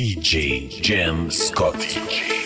DJ Jam Scott. DJ.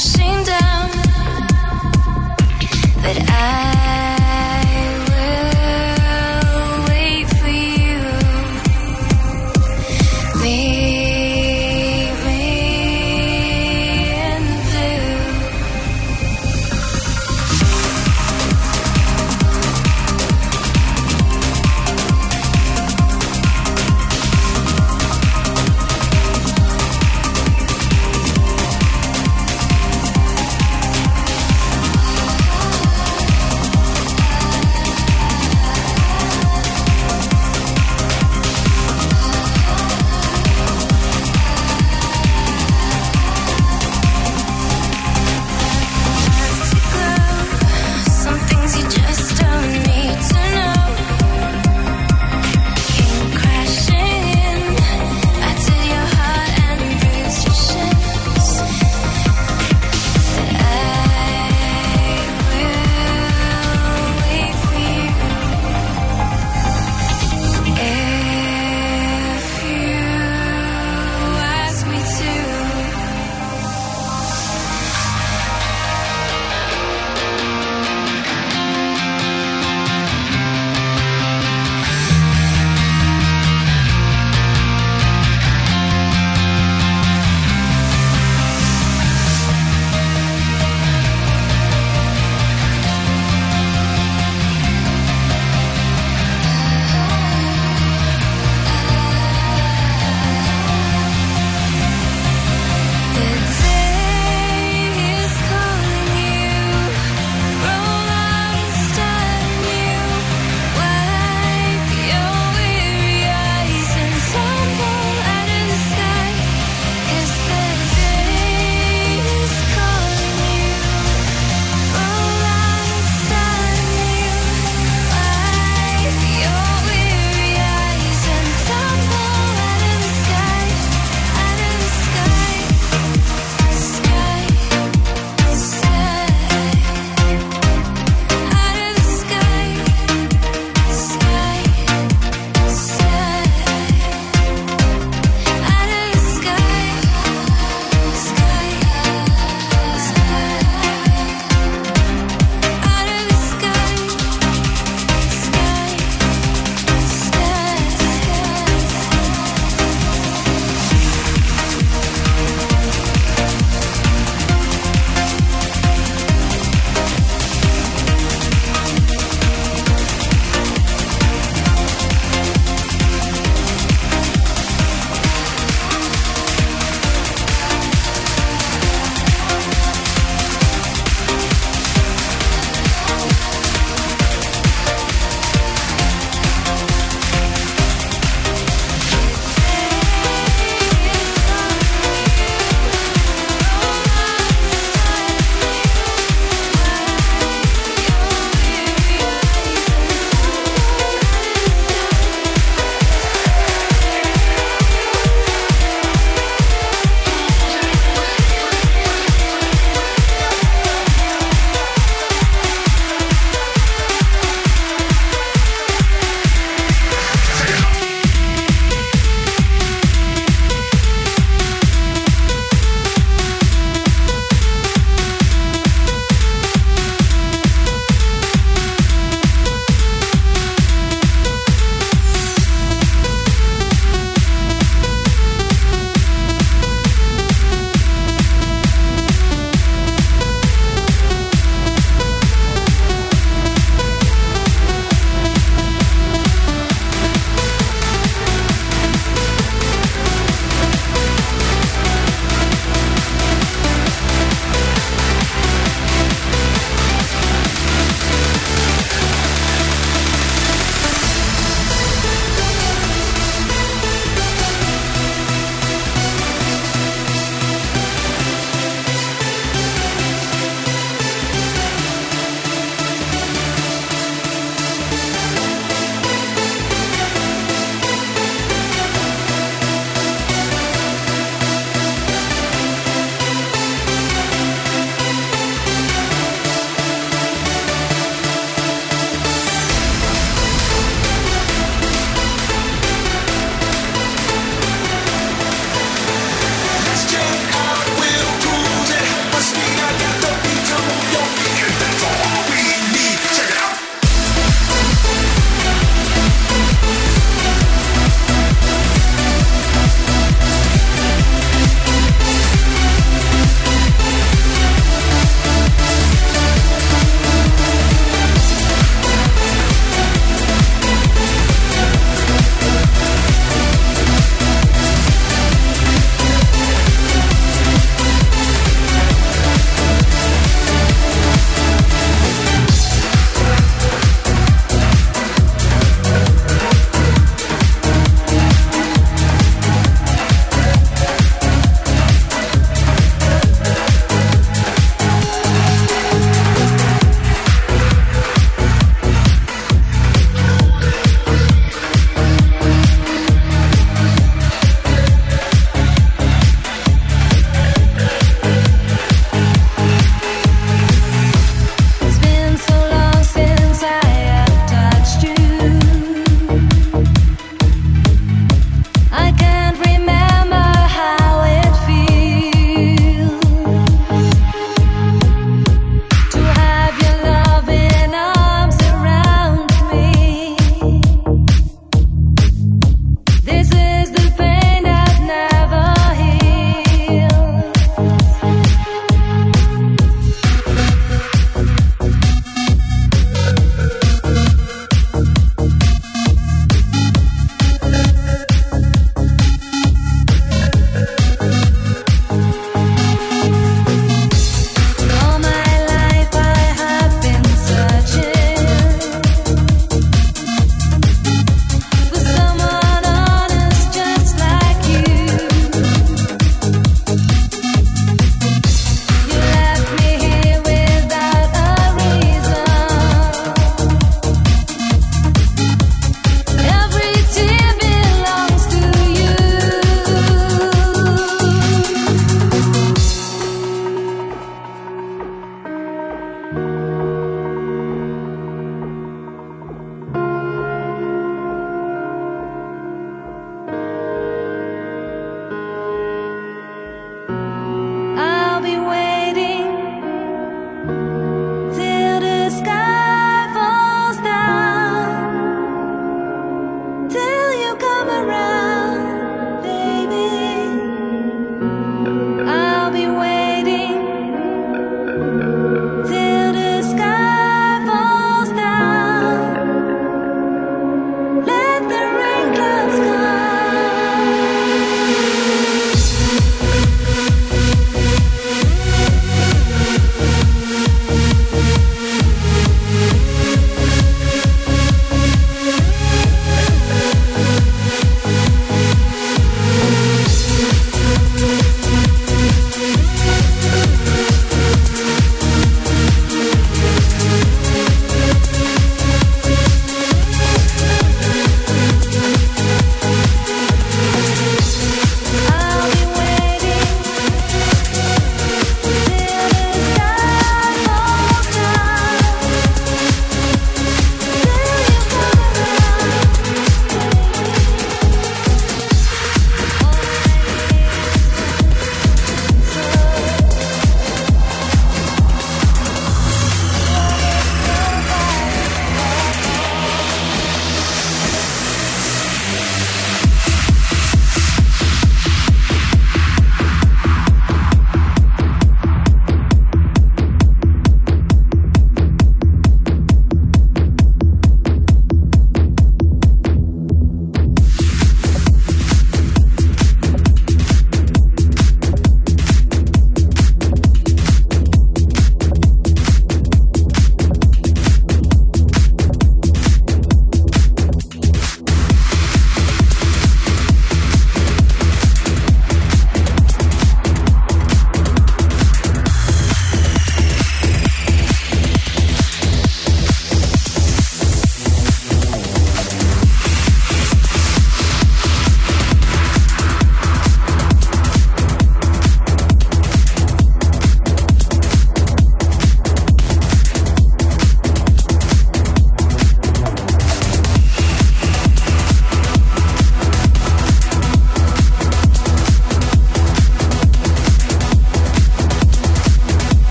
crashing down. But I